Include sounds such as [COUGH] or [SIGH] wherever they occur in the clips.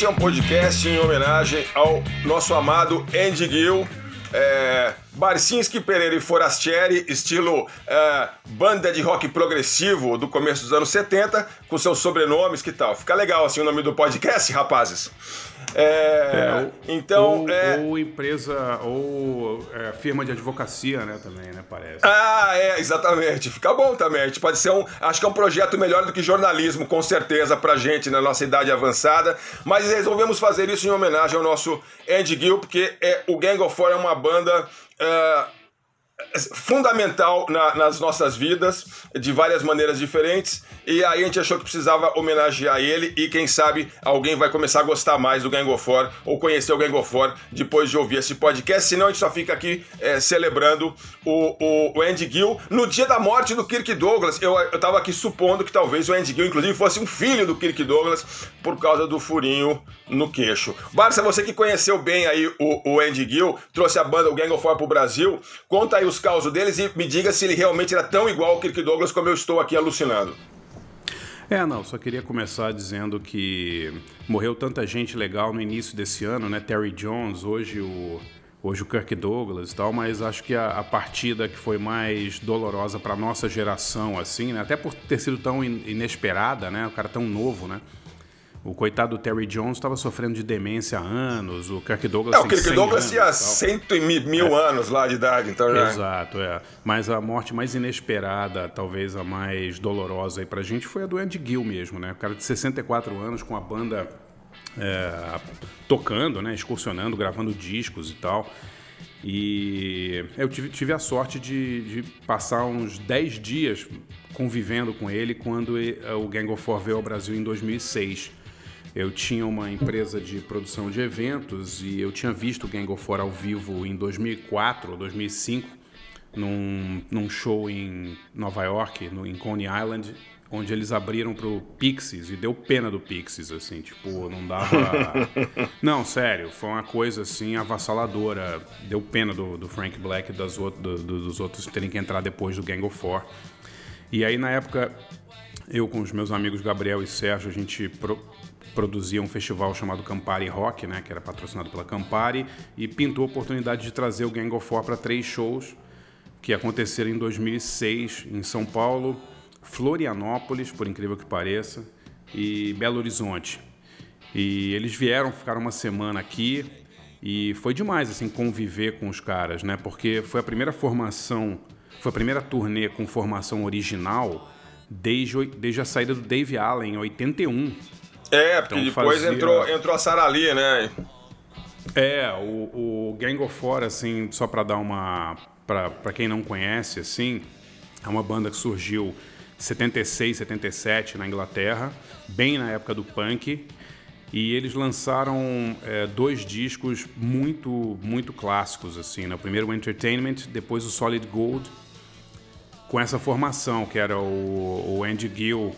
Este é um podcast em homenagem ao nosso amado Andy Gill. É, Barcinski, Pereira e Forastieri, estilo é, banda de rock progressivo do começo dos anos 70, com seus sobrenomes, que tal? Fica legal assim o nome do podcast, rapazes. É, é, então. Ou, é... ou empresa, ou é, firma de advocacia, né, também, né, parece. Ah, é, exatamente. Fica bom também. A gente pode ser um. Acho que é um projeto melhor do que jornalismo, com certeza, pra gente na nossa idade avançada. Mas resolvemos fazer isso em homenagem ao nosso Andy Gill, porque é, o Gang of Four é uma banda. Uh, fundamental na, nas nossas vidas, de várias maneiras diferentes, e aí a gente achou que precisava homenagear ele, e quem sabe alguém vai começar a gostar mais do Gang of Four, ou conhecer o Gang of Four depois de ouvir esse podcast, senão a gente só fica aqui é, celebrando o, o, o, Andy Gill. No dia da morte do Kirk Douglas, eu, eu tava aqui supondo que talvez o Andy Gill, inclusive, fosse um filho do Kirk Douglas, por causa do furinho no queixo. Barça, você que conheceu bem aí o, o Andy Gill, trouxe a banda, o Gang of Four pro Brasil, conta aí os causos deles e me diga se ele realmente era tão igual ao Kirk Douglas como eu estou aqui alucinando. É, não, só queria começar dizendo que morreu tanta gente legal no início desse ano, né? Terry Jones, hoje o, hoje o Kirk Douglas e tal, mas acho que a, a partida que foi mais dolorosa para nossa geração, assim, né? Até por ter sido tão inesperada, né? O cara tão novo, né? O coitado do Terry Jones estava sofrendo de demência há anos, o Kirk Douglas. É, o Kirk Douglas tinha cento e mil é. anos lá de idade, então já. Exato, é. Mas a morte mais inesperada, talvez a mais dolorosa aí pra gente, foi a do Andy Gill mesmo, né? O cara de 64 anos com a banda é, tocando, né? Excursionando, gravando discos e tal. E eu tive, tive a sorte de, de, passar uns 10 dias convivendo com ele quando o Gang of Four veio ao Brasil em 2006. Eu tinha uma empresa de produção de eventos e eu tinha visto o Gang of Four ao vivo em 2004 ou 2005, num, num show em Nova York, no, em Coney Island, onde eles abriram pro Pixies e deu pena do Pixies, assim, tipo, não dava. [LAUGHS] não, sério, foi uma coisa assim avassaladora. Deu pena do, do Frank Black e das do, do, dos outros terem que entrar depois do Gang of Four. E aí, na época, eu com os meus amigos Gabriel e Sérgio, a gente pro, produzia um festival chamado Campari Rock, né, que era patrocinado pela Campari, e pintou a oportunidade de trazer o Gang of Four para três shows que aconteceram em 2006 em São Paulo, Florianópolis, por incrível que pareça, e Belo Horizonte. E eles vieram, ficaram uma semana aqui e foi demais assim conviver com os caras, né? Porque foi a primeira formação, foi a primeira turnê com formação original desde, desde a saída do Dave Allen em 81. É, porque então, depois fazia... entrou, entrou a Sarah Lee, né? É, o, o Gang of Four, assim, só para dar uma. para quem não conhece, assim, é uma banda que surgiu 76, 77 na Inglaterra, bem na época do punk. E eles lançaram é, dois discos muito, muito clássicos, assim, né? O primeiro o Entertainment, depois o Solid Gold, com essa formação, que era o, o Andy Gill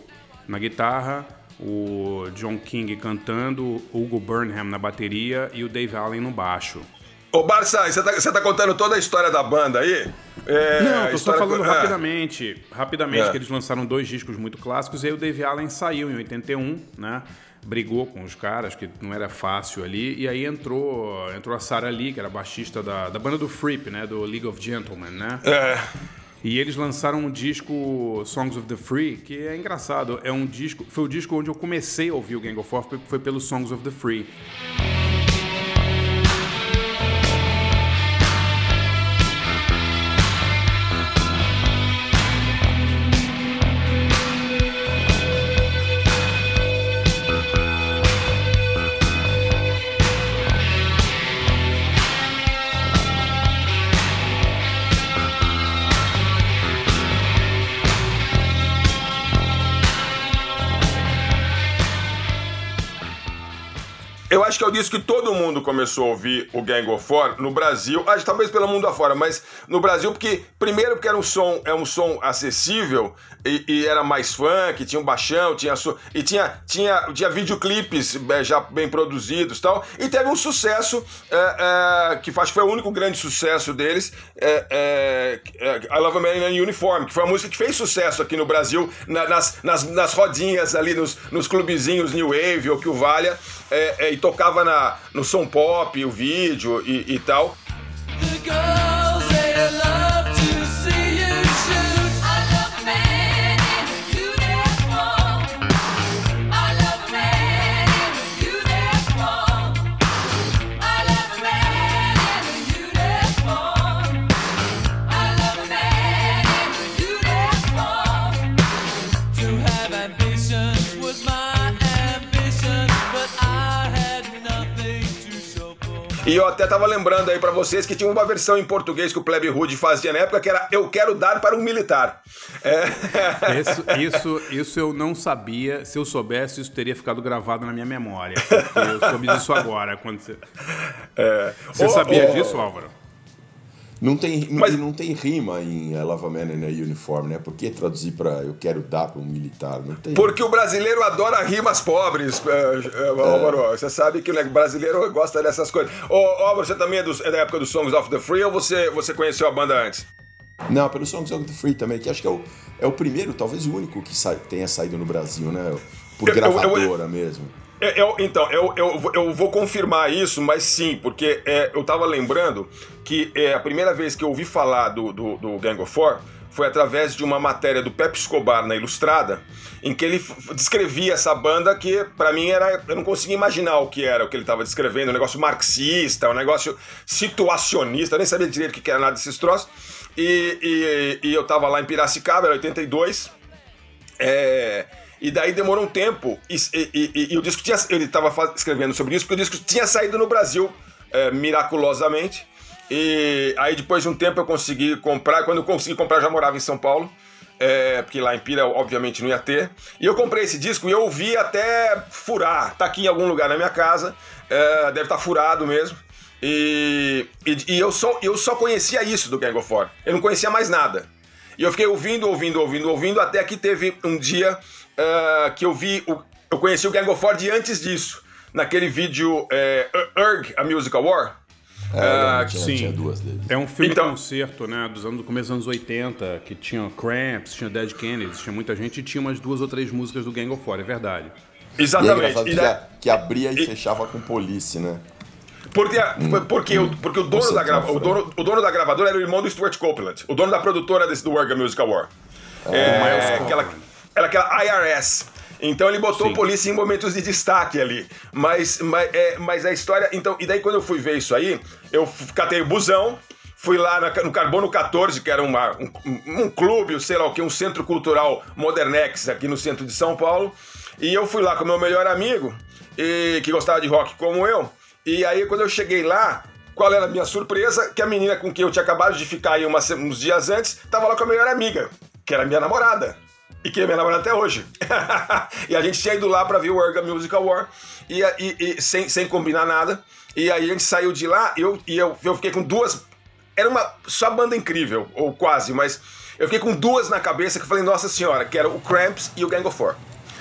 na guitarra, o John King cantando, Hugo Burnham na bateria e o Dave Allen no baixo. Ô Barça, você tá, tá, contando toda a história da banda aí? É, Não, tô só falando rapidamente. Rapidamente, é. que eles lançaram dois discos muito clássicos e aí o Dave Allen saiu em 81, né? Brigou com os caras, que não era fácil ali, e aí entrou, entrou a Sarah Lee, que era baixista da, da banda do Freep, né? Do League of Gentlemen, né? É. E eles lançaram um disco Songs of the Free, que é engraçado. É um disco, foi o disco onde eu comecei a ouvir o Gang of Four, foi pelo Songs of the Free. Acho que é o disco que todo mundo começou a ouvir o Gang of Four no Brasil, acho, talvez pelo mundo afora, mas no Brasil, porque primeiro porque era um som, é um som acessível e, e era mais funk, tinha um baixão, tinha e tinha, tinha, tinha videoclipes é, já bem produzidos tal, e teve um sucesso é, é, que acho que foi o único grande sucesso deles, é, é, I Love a Man in a Uniform, que foi uma música que fez sucesso aqui no Brasil, na, nas, nas, nas rodinhas ali, nos, nos clubezinhos New Wave ou que o Valha, e tocava na, no som pop, o vídeo e, e tal. E eu até tava lembrando aí para vocês que tinha uma versão em português que o Plebe Rude fazia na época que era Eu Quero Dar para um Militar. É. [LAUGHS] Isso, isso, isso eu não sabia. Se eu soubesse, isso teria ficado gravado na minha memória. eu soube disso agora. Quando você é. você sabia disso, Álvaro? Não tem, Mas... não tem rima em I Love a Man in a Uniform, né? Por que traduzir para eu quero dar para um militar? Não tem. Porque o brasileiro adora rimas pobres, é, é, Álvaro. Você sabe que o brasileiro gosta dessas coisas. Ô, Álvaro, você também é, do, é, da época dos Songs of the Free ou você, você conheceu a banda antes? Não, pelo Songs of the Free também, que acho que é o, é o primeiro, talvez o único que sa tenha saído no Brasil, né? Por gravadora eu, eu, mesmo. É, eu, então, eu, eu, eu vou confirmar isso, mas sim, porque é, eu tava lembrando que é, a primeira vez que eu ouvi falar do, do, do Gang of Four foi através de uma matéria do Pepe Escobar na Ilustrada, em que ele descrevia essa banda que, para mim, era. Eu não conseguia imaginar o que era o que ele estava descrevendo, um negócio marxista, um negócio situacionista, eu nem sabia direito o que era nada desses troços. E, e, e eu tava lá em Piracicaba, era 82. É e daí demorou um tempo, e, e, e, e o disco tinha. Ele estava escrevendo sobre isso, porque o disco tinha saído no Brasil é, miraculosamente. E aí depois de um tempo eu consegui comprar. Quando eu consegui comprar, já morava em São Paulo. É, porque lá em Pira, obviamente, não ia ter. E eu comprei esse disco e eu ouvi até furar. Tá aqui em algum lugar na minha casa. É, deve estar tá furado mesmo. E, e, e, eu, só, eu só conhecia isso do Gang of Four. Eu não conhecia mais nada. E eu fiquei ouvindo, ouvindo, ouvindo, ouvindo, até que teve um dia uh, que eu vi, o, eu conheci o Gang of Four de antes disso, naquele vídeo é, Urg, a Musical War. É, uh, tinha, sim. Tinha duas deles. É um filme então, concerto, né? Dos anos, do começo dos anos 80, que tinha Cramps, tinha Dead Kennedys, tinha muita gente e tinha umas duas ou três músicas do Gang of Four, é verdade. Exatamente. E é e da... que, abria e, e, fechava com Police, né? Porque, hum, porque, hum, o, porque o, dono da grava, o, dono, o dono da gravadora era o irmão do Stuart Copeland, o dono da produtora desse, do World Musical War. É, é aquela, era aquela IRS. Então ele botou Sim. polícia em momentos de destaque ali. Mas, mas, é, mas a história. Então, e daí quando eu fui ver isso aí, eu catei o busão, fui lá no Carbono 14, que era uma, um, um clube, sei lá o que, um centro cultural Modernex aqui no centro de São Paulo. E eu fui lá com meu melhor amigo, e, que gostava de rock como eu. E aí quando eu cheguei lá, qual era a minha surpresa? Que a menina com quem eu tinha acabado de ficar aí umas, uns dias antes, tava lá com a melhor amiga, que era minha namorada e que é minha namorada até hoje. [LAUGHS] e a gente tinha ido lá para ver o Orga Musical War e, e, e, sem, sem combinar nada. E aí a gente saiu de lá eu, e eu, eu fiquei com duas. Era uma só banda incrível, ou quase, mas eu fiquei com duas na cabeça que eu falei, nossa senhora, que era o Cramps e o Gang of Four.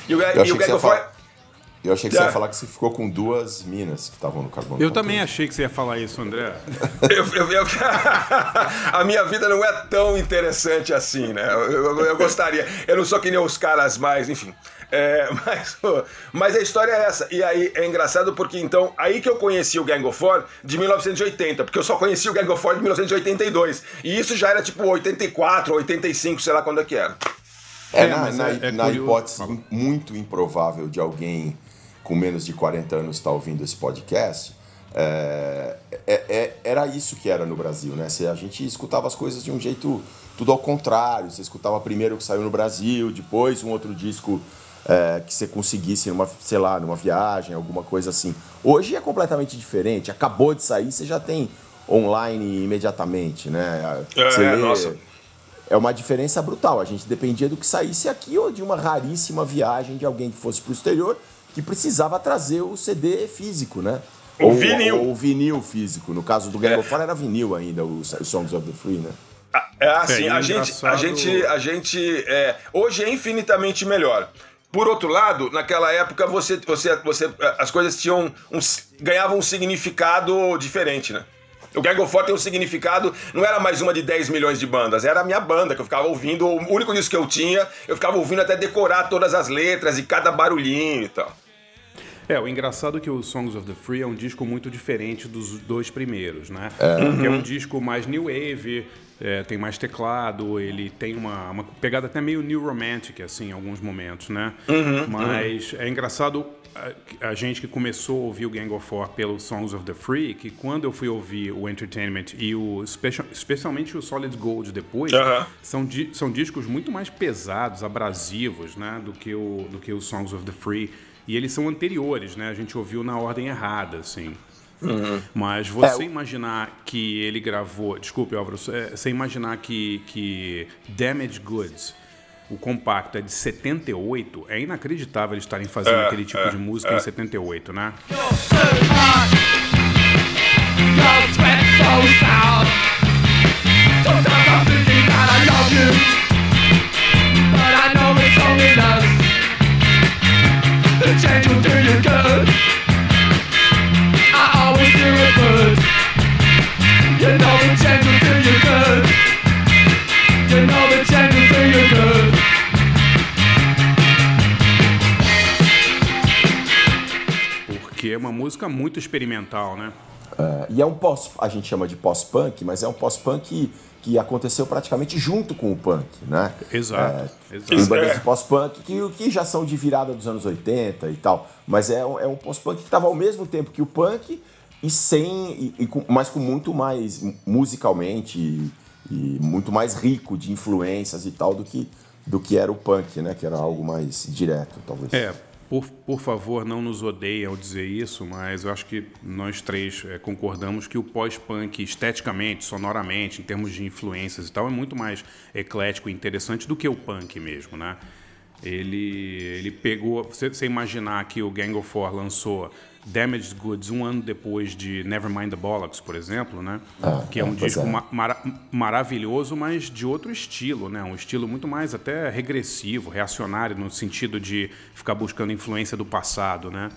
E o, e o Gang of Four. Eu achei que você ia é. falar que você ficou com duas minas que estavam no carbono. Eu também achei que você ia falar isso, André. [LAUGHS] eu, eu, eu, [LAUGHS] a minha vida não é tão interessante assim, né? Eu, gostaria. Eu não sou que nem os caras mais, enfim. É, mas, [LAUGHS] mas a história é essa. E aí é engraçado porque então, aí que eu conheci o Gang of Four de 1980, porque eu só conheci o Gang of Four de 1982. E isso já era tipo 84, 85, sei lá quando é que era. É, é na, na, é, é na hipótese muito improvável de alguém com menos de 40 anos está ouvindo esse podcast, é, é, é, era isso que era no Brasil, né? Se a gente escutava as coisas de um jeito tudo ao contrário. Você escutava primeiro o que saiu no Brasil, depois um outro disco é, que você conseguisse numa, sei lá, numa viagem, alguma coisa assim. Hoje é completamente diferente. Acabou de sair, você já tem online imediatamente, né? É, você é, lê, nossa. É uma diferença brutal. A gente dependia do que saísse aqui ou de uma raríssima viagem de alguém que fosse para o exterior que precisava trazer o CD físico, né? O ou, vinil. Ou o vinil físico. No caso do Gang é. era vinil ainda, os Songs of the Free, né? É assim, é, a, gente, a gente, a gente, é, hoje é infinitamente melhor. Por outro lado, naquela época você, você, você, as coisas tinham um, ganhavam um significado diferente, né? O Gang of Four tem um significado, não era mais uma de 10 milhões de bandas, era a minha banda que eu ficava ouvindo, o único disco que eu tinha, eu ficava ouvindo até decorar todas as letras e cada barulhinho e tal. É, o engraçado é que o Songs of the Free é um disco muito diferente dos dois primeiros, né? É. Porque é um disco mais new wave, é, tem mais teclado, ele tem uma, uma, pegada até meio new romantic, assim, em alguns momentos, né? Uhum, Mas uhum. é engraçado a, a, gente que começou a ouvir o Gang of Four pelo Songs of the Free, que quando eu fui ouvir o Entertainment e o special, especialmente o Solid Gold depois, uhum. são, di, são discos muito mais pesados, abrasivos, né, do que o do que o Songs of the Free. E eles são anteriores, né? A gente ouviu na ordem errada, assim. Uhum. Mas você é, imaginar que ele gravou. Desculpe, Álvaro. É, você imaginar que, que Damage Goods, o compacto, é de 78, é inacreditável eles estarem fazendo é, aquele tipo é, de música em 78, é. Good. Porque é uma música muito experimental, né? É, e é um pós, a gente chama de pós-punk, mas é um pós-punk que, que aconteceu praticamente junto com o punk, né? Exato. É, exato. Tem bandas de pós-punk que, que já são de virada dos anos 80 e tal, mas é, é um pós-punk que estava ao mesmo tempo que o punk e sem, e, e com, mas com muito mais musicalmente e, e, muito mais rico de influências e tal do que, do que era o punk, né? Que era algo mais direto, talvez. É, por, por favor, não nos odeiem ao dizer isso, mas eu acho que nós três é, concordamos que o pós-punk, esteticamente, sonoramente, em termos de influências e tal, é muito mais eclético e interessante do que o punk mesmo, né? Ele, ele pegou. Você, você imaginar que o Gang of Four lançou Damaged Goods um ano depois de Nevermind the Bollocks, por exemplo, né? Ah, que é um disco é. Mar maravilhoso, mas de outro estilo, né? Um estilo muito mais até regressivo, reacionário, no sentido de ficar buscando influência do passado, né?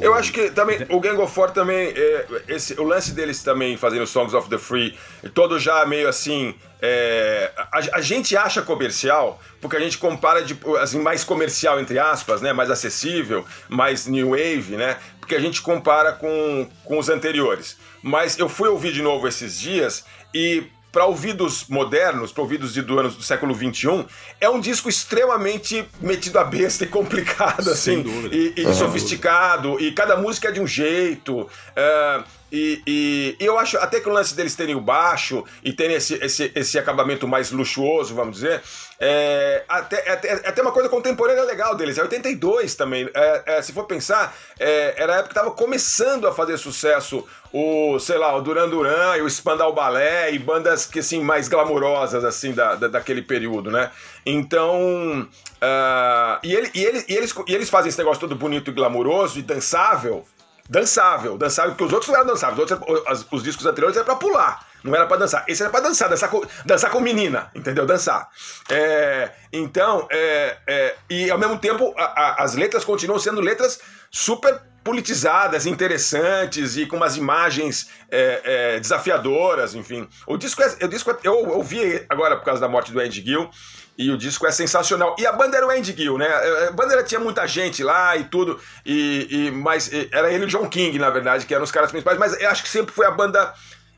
Eu acho que também o Gang of Four também, é, esse, o lance deles também fazendo Songs of the Free, todo já meio assim, é, a, a, gente acha comercial porque a gente compara de, assim, mais comercial entre aspas, né, mais acessível, mais new wave, né, porque a gente compara com, com os anteriores. Mas eu fui ouvir de novo esses dias e para ouvidos modernos, para ouvidos de, do, ano, do século XXI, é um disco extremamente metido a besta e complicado, assim, e, e uhum. sofisticado, e cada música é de um jeito. Uh, e, e, e, eu acho até que o lance deles terem o baixo e terem esse, esse, esse acabamento mais luxuoso, vamos dizer, é até, é, até, é até uma coisa contemporânea legal deles. É 82 também. É, é, se for pensar, é, era a época que estava começando a fazer sucesso o, sei lá, o Duran Duran e o Spandau Ballet e bandas que, assim, mais glamurosas, assim, da, da daquele período, né? Então, uh, e, ele, e, ele, e, eles, e eles fazem esse negócio todo bonito e glamuroso e dançável, dançável, dançável, porque os outros não eram dançáveis, os, outros, os, os discos anteriores eram pra pular, não era pra dançar. Esse era pra dançar, dançar com, dançar com menina, entendeu? Dançar. É, então, é, é, e ao mesmo tempo, a, a, as letras continuam sendo letras super politizadas, interessantes e com umas imagens é, é, desafiadoras, enfim. O disco, é, o disco é, eu ouvi agora por causa da morte do Andy Gill e o disco é sensacional. E a banda era o Andy Gill, né? A banda tinha muita gente lá e tudo, e, e mas era ele e o John King, na verdade, que eram os caras principais, mas eu acho que sempre foi a banda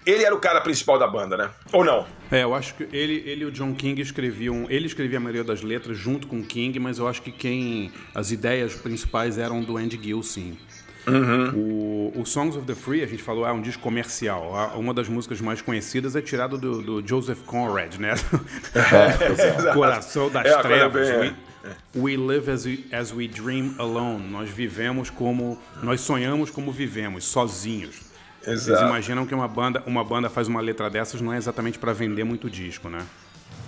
ele era o cara principal da banda, né? Ou não? É, eu acho que ele, ele e o John King escreviam. Ele escrevia a maioria das letras junto com o King, mas eu acho que quem. As ideias principais eram do Andy Gill, sim. Uhum. O, o, Songs of the Free, a gente falou, é um disco comercial. Uma das músicas mais conhecidas é tirada do, do Joseph Conrad, né? É, [LAUGHS] Coração das é, Trevas. Bem, we, we, live as we, as we dream alone. Nós vivemos como. Nós sonhamos como vivemos, sozinhos. Exato. Vocês imaginam que uma banda, uma banda faz uma letra letra, dessas não é exatamente para vender muito disco, né?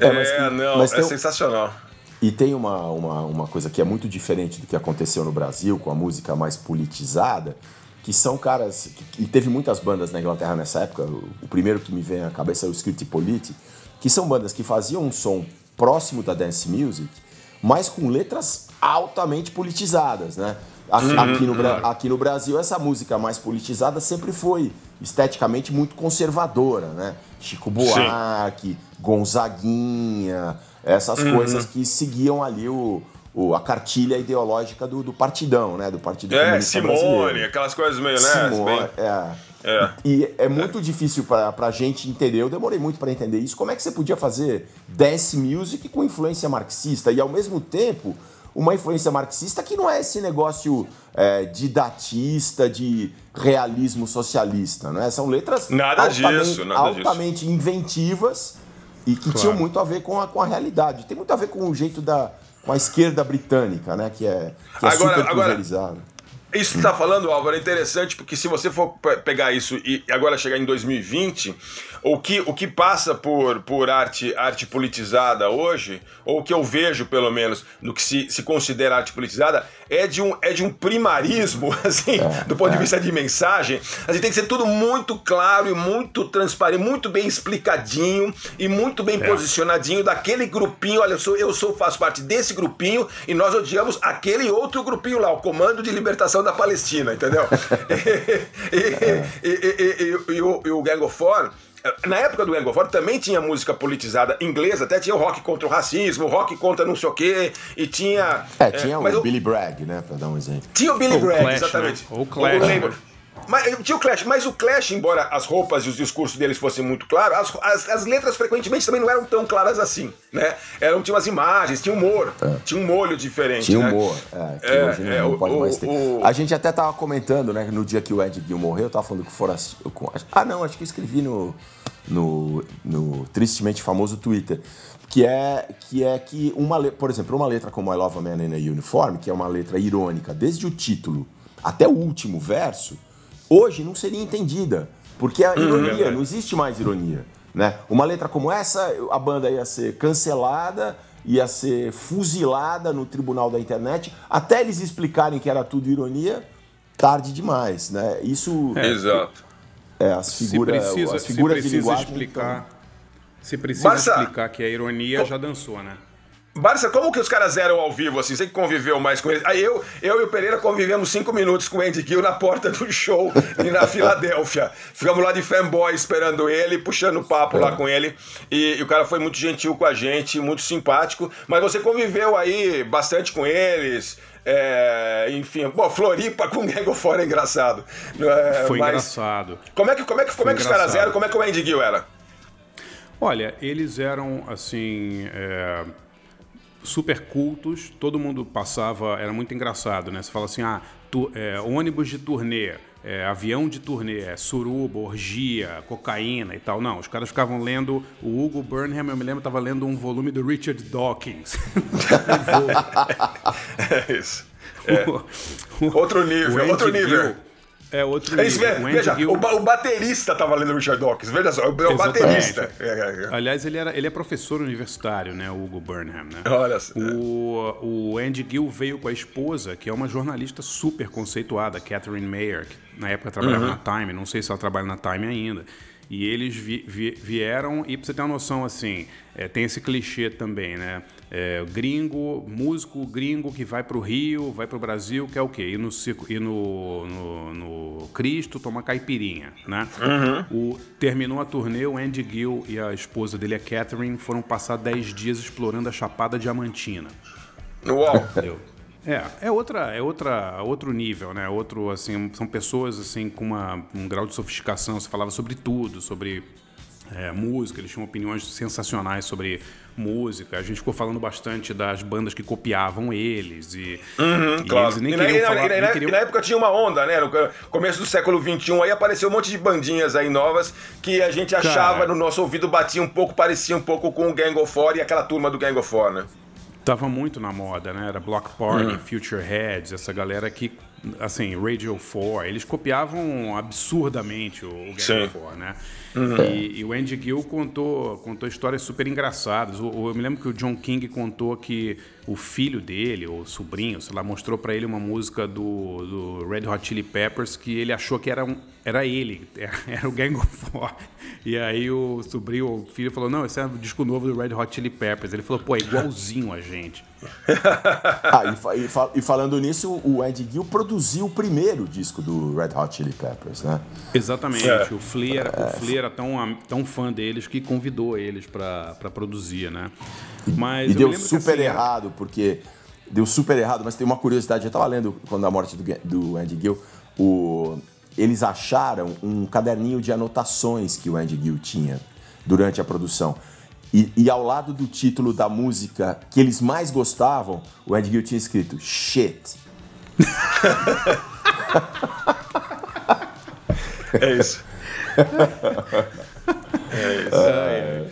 É, é mas, não, mas é sensacional. E tem uma, uma, uma coisa que é muito diferente do que aconteceu no Brasil, com a música mais politizada, que são caras. Que, e teve muitas bandas na Inglaterra nessa época. O, primeiro que me vem à cabeça é o Script Politi, que são bandas que faziam um som próximo da dance music, mas com letras altamente politizadas, né? Aqui, aqui, no, aqui no Brasil, essa música mais politizada sempre foi esteticamente muito conservadora, né? Chico Buarque, Sim. Gonzaguinha, essas uhum. coisas que seguiam ali o, o, a cartilha ideológica do, do partidão, né? Do Partido é, Simone, brasileiro. aquelas coisas meio, né? Simone, é. É. E é muito é. difícil para a gente entender, eu demorei muito para entender isso, como é que você podia fazer dance music com influência marxista e ao mesmo tempo uma influência marxista que não é esse negócio é, didatista, de realismo socialista, né? São letras nada altamente, disso, nada altamente disso. inventivas e que claro. tinham muito a ver com a, com a realidade. Tem muito a ver com o jeito da com a esquerda britânica, né? Que é, que é agora, super pulverizada. Isso que está falando, Álvaro, é interessante porque se você for pegar isso e agora chegar em 2020, o que, o que passa por, por arte, arte politizada hoje, ou o que eu vejo, pelo menos, do que se, se considera arte politizada, é de um, é de um primarismo, [LAUGHS] assim, é, do ponto é. de vista de mensagem. Assim, tem que ser tudo muito claro e muito transparente, muito bem explicadinho e muito bem é. posicionadinho daquele grupinho. Olha, eu sou, eu sou, faço parte desse grupinho e nós odiamos aquele outro grupinho lá, o Comando de Libertação da Palestina, entendeu? [LAUGHS] e, e, e, e, o, o Gang of Four na época do Angofor também tinha música politizada inglesa, até tinha o rock contra o racismo, o rock contra não sei o quê, e tinha. É, tinha é, o Billy Bragg, né, pra dar um exemplo. Tinha o Billy Bragg, Clash, exatamente. Né? O Clash. O, mas, eh, tinha o Clash, mas o Clash, embora as roupas e os discursos deles fossem muito claros, as, as, as, letras frequentemente também não eram tão claras assim, né? Eram, tinha umas imagens, tinha humor, é. tinha um molho diferente. Tinha né? humor, é, é, hoje não, é, pode o, mais ter. O... A gente até tava comentando, né, no dia que o Ed Gill morreu, eu tava falando que fora. Ah, não, acho que eu escrevi no, no, no tristemente famoso Twitter que é que é que uma por exemplo uma letra como I Love a Man in a Uniform que é uma letra irônica desde o título até o último verso hoje não seria entendida, porque a uhum. ironia, não existe mais ironia. Né? Uma letra como essa, a banda ia ser cancelada, ia ser fuzilada no tribunal da internet, até eles explicarem que era tudo ironia, tarde demais. Né? Isso. É, Exato. É, as figuras, precisa, as figuras de linguagem. Explicar, então... Se precisa Barça... explicar que a ironia já dançou, né? Barça, como que os caras eram ao vivo, assim? Você que conviveu mais com eles. Aí eu, eu e o Pereira convivemos cinco minutos com o Andy Gill na porta do show na Filadélfia. Ficamos lá de fanboy esperando ele, puxando papo lá com ele. E, e, o cara foi muito gentil com a gente, muito simpático. Mas você conviveu aí bastante com eles. É, enfim, bom, Floripa com Gego fora é engraçado. É, foi engraçado. Como é que, como é que, como é que os caras eram? Como é que o Andy Gill era? Olha, eles eram assim. É super cultos, todo mundo passava, era muito engraçado, né? Você fala assim, ah, tu, é, ônibus de turnê, é, avião de turnê, é, suruba, orgia, cocaína e tal. Não, os caras ficavam lendo, o Hugo Burnham, eu me lembro, estava lendo um volume do Richard Dawkins. [LAUGHS] é isso. É. [LAUGHS] outro nível, outro nível. É outro é nível. É, veja, Gill... o, baterista estava lendo Richard Dawkins, veja só, o, o baterista. É, é, é, Aliás, ele, era, ele é professor universitário, né, o Hugo Burnham, né? Olha o, o Andy Gill veio com a esposa, que é uma jornalista super conceituada, Catherine Mayer, que na época trabalhava uhum. na Time, não sei se ela trabalha na Time ainda. E eles vi, vi, vieram, e pra você ter uma noção, assim, é, tem esse clichê também, né? É, gringo, músico gringo que vai para o Rio, vai para o Brasil, que é o quê? Ir no, ir no, no, no Cristo tomar caipirinha, né? Uhum. O, terminou a turnê, o Andy Gill e a esposa dele, a Catherine, foram passar 10 dias explorando a Chapada Diamantina. Uau! Entendeu? É, é outra, é outra, outro nível, né? Outro, assim, são pessoas assim com uma, um grau de sofisticação. Você falava sobre tudo, sobre é, música, eles tinham opiniões sensacionais sobre música. A gente ficou falando bastante das bandas que copiavam eles e, uhum, e claro. eles nem e queriam na, falar. E na, queriam... na, época tinha uma onda, né? No começo do século XXI aí apareceu um monte de bandinhas aí novas que a gente achava Cara, no nosso ouvido batia um pouco, parecia um pouco com o Gang of Four e aquela turma do Gang of Four, né? Tava muito na moda, né? Era Block Party, uhum. Future Heads, essa galera que assim, Radio 4, eles copiavam absurdamente o, o Gang 4, né? Uhum. E, e, o Andy Gill contou, contou histórias super engraçadas. O, o, eu me lembro que o John King contou que o filho dele, ou sobrinho, sei lá, mostrou para ele uma música do, do, Red Hot Chili Peppers que ele achou que era, um, era ele, [LAUGHS] era o Gang of Four. E aí o sobrinho, o filho falou, não, esse é um disco novo do Red Hot Chili Peppers. Ele falou, pô, é igualzinho a gente. [LAUGHS] ah, e, e, e, falando nisso, o Andy Gill produziu o primeiro disco do Red Hot Chili Peppers, né? Exatamente. É. O Flea era, é. o Flea era tão, tão fã deles que convidou eles para produzir, né? Mas e deu super assim, errado, porque deu super errado, mas tem uma curiosidade, eu estava lendo quando a morte do, do Andy Gill, o, eles acharam um caderninho de anotações que o Andy Gill tinha durante a produção. E, e, ao lado do título da música que eles mais gostavam, o Andy Gill tinha escrito shit. é isso. É isso. É.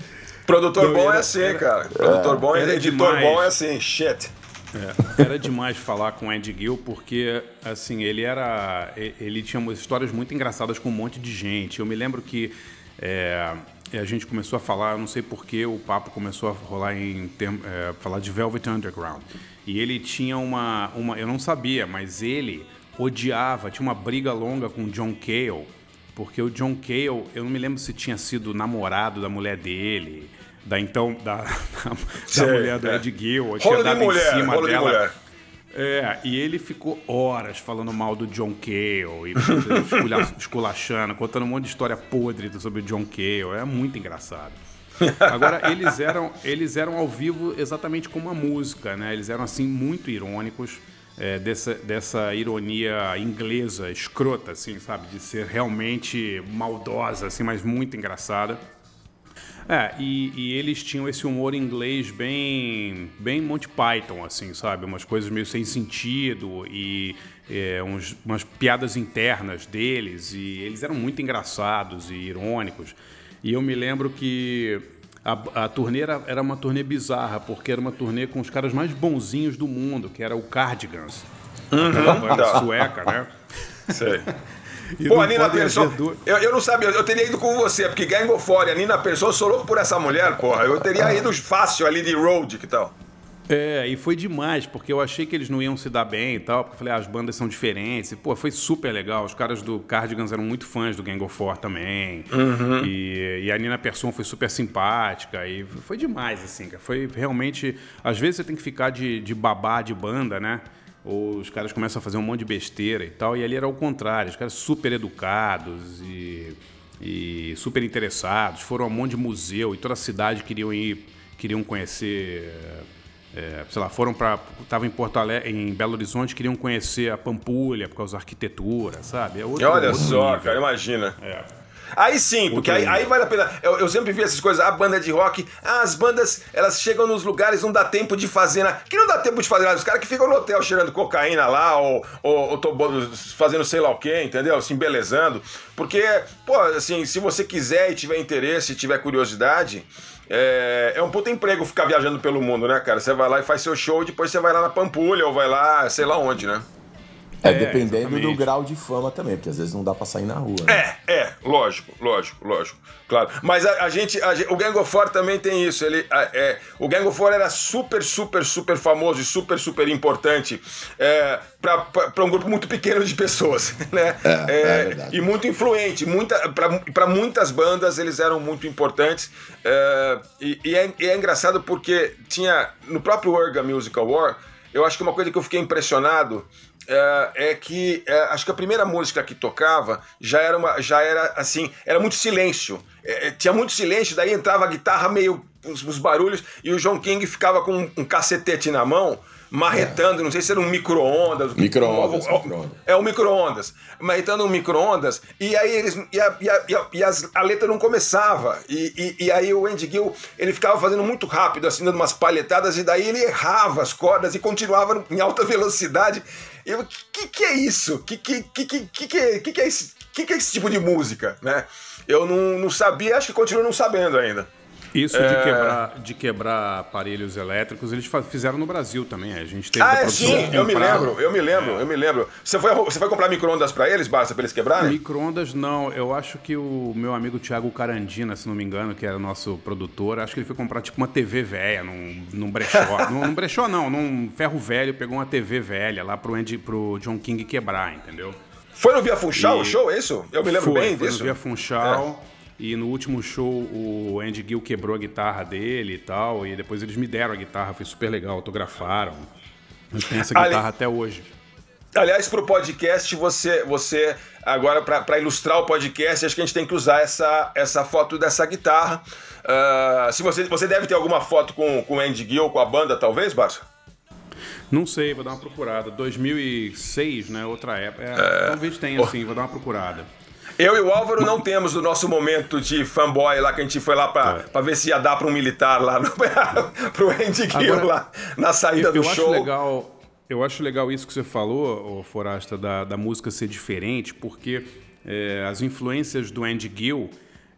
Produtor bom é assim, era, cara. Produtor bom e editor demais. bom é assim, shit. É, era demais falar com o Andy Gill porque assim ele era ele tinha histórias muito engraçadas com um monte de gente. Eu me lembro que é, a gente começou a falar, não sei porquê, o papo começou a rolar em term, é, falar de Velvet Underground. E ele tinha uma, uma, eu não sabia, mas ele odiava, tinha uma briga longa com John Cale, porque o John Cale, eu não me lembro se tinha sido namorado da mulher dele da então da, [LAUGHS] da, da mulher do é. Ed Gill, tinha dado mulher, em cima dela. É, e ele ficou horas falando mal do John Cale e [LAUGHS] esculachando, contando um monte de história podre sobre o John Cale. É muito engraçado. Agora, [LAUGHS] eles eram, eles eram ao vivo exatamente como a música, né? Eles eram, assim, muito irônicos, é, dessa, dessa ironia inglesa, escrota, assim, sabe? De ser realmente maldosa, assim, mas muito engraçada. É, e, e, eles tinham esse humor inglês bem, bem Monty Python, assim, sabe? Umas coisas meio sem sentido e é, uns, umas piadas internas deles. E eles eram muito engraçados e irônicos. E eu me lembro que a, a turnê era, era uma turnê bizarra, porque era uma turnê com os caras mais bonzinhos do mundo, que era o Cardigans. Uhum. banda sueca, né? Sei. [LAUGHS] E Pô, a Nina Persson, eu, eu não sabia, eu teria ido com você, porque Gang of Four, a Nina Persson, eu sou louco por essa mulher, porra. Eu teria ah. ido fácil ali de road, que tal? É, e foi demais, porque eu achei que eles não iam se dar bem e tal, porque eu falei, ah, as bandas são diferentes. E, pô, foi super legal. Os caras do Cardigans eram muito fãs do Gang of Four também. Uhum. E, e, a Nina Persson foi super simpática. E foi demais, assim, cara. Foi realmente. Às vezes você tem que ficar de, de babá de banda, né? Ou os caras começam a fazer um monte de besteira e tal, e ali era o contrário, os caras super educados e, e super interessados, foram a um monte de museu e toda a cidade queriam ir, queriam conhecer, é, sei lá, foram para, estavam em Porto Alegre, em Belo Horizonte, queriam conhecer a Pampulha por causa da arquitetura, sabe? É outro, Olha outro só, nível. cara, imagina. É. Aí sim, porque aí, aí, vale a pena. Eu, eu, sempre vi essas coisas, a banda de rock, ah, as bandas, elas chegam nos lugares, não dá tempo de fazer nada. Que não dá tempo de fazer nada. Os caras que ficam no hotel cheirando cocaína lá, ou, ou, ou fazendo sei lá o quê, entendeu? Se embelezando. Porque, pô, assim, se você quiser e tiver interesse, e tiver curiosidade, é, é, um puto emprego ficar viajando pelo mundo, né, cara? Você vai lá e faz seu show, depois você vai lá na Pampulha, ou vai lá, sei lá onde, né? É, é dependendo exatamente. do grau de fama também, porque às vezes não dá pra sair na rua. Né? É, é, lógico, lógico, lógico. Claro. Mas a, a, gente, a, o Gang of Four também tem isso. Ele, a, é, o Gang of Four era super, super, super famoso e super, super importante é, para um grupo muito pequeno de pessoas, [LAUGHS] né? É, é, é verdade. E muito influente. Muita, para muitas bandas eles eram muito importantes. É, e, e, é, e é engraçado porque tinha no próprio Orga Musical War, eu acho que uma coisa que eu fiquei impressionado é, é que é, acho que a primeira música que tocava já era uma, já era assim, era muito silêncio. É, é tinha muito silêncio, daí entrava a guitarra meio os, os barulhos e o John King ficava com um, um cacetete na mão marretando, é. não sei se era um micro-ondas. Micro-ondas. Micro é um micro-ondas. Marretando um micro-ondas. E aí eles. E a, e a, e a, as, a letra não começava. E, e, e, aí o Andy Gill ele ficava fazendo muito rápido, assim, dando umas palhetadas, e daí ele errava as cordas e continuava em alta velocidade. Eu, que que é isso? Que, que, que, que, que, que é esse? que, que é esse tipo de música, né? Eu não, não sabia, acho que continuo não sabendo ainda. Isso é... de, quebrar, de quebrar aparelhos elétricos, eles fizeram no Brasil também. A gente teve ah, é, sim, eu me lembro, eu me lembro, é. eu me lembro. Você foi, você foi comprar micro-ondas para eles, basta para eles quebrarem? Micro-ondas não, eu acho que o meu amigo Thiago Carandina, se não me engano, que era nosso produtor, acho que ele foi comprar tipo uma TV velha num, num brechó. [LAUGHS] num, num brechó não, num ferro velho, pegou uma TV velha lá pro, Andy, pro John King quebrar, entendeu? Foi no Via Funchal e... o show, é isso? Eu me lembro foi, bem foi disso. no Via Funchal. É. E no último show o Andy Gill quebrou a guitarra dele e tal. E depois eles me deram a guitarra, foi super legal, autografaram. Eu tenho essa guitarra Ali... até hoje. Aliás, para o podcast, você, você agora para ilustrar o podcast, acho que a gente tem que usar essa, essa foto dessa guitarra. Uh, se você, você deve ter alguma foto com, com o Andy Gill, com a banda, talvez, Barça? Não sei, vou dar uma procurada. 2006, né? Outra época. É, é... Talvez tenha, sim, vou dar uma procurada. Eu e o Álvaro não temos o nosso momento de fanboy lá, que a gente foi lá pra, é. ver se ia dar pra um militar lá, no, [LAUGHS] pro Andy Gill Agora, lá, na saída eu, do eu show. Acho legal, eu acho legal isso que você falou, Forasta, da, da música ser diferente, porque é, as influências do Andy Gill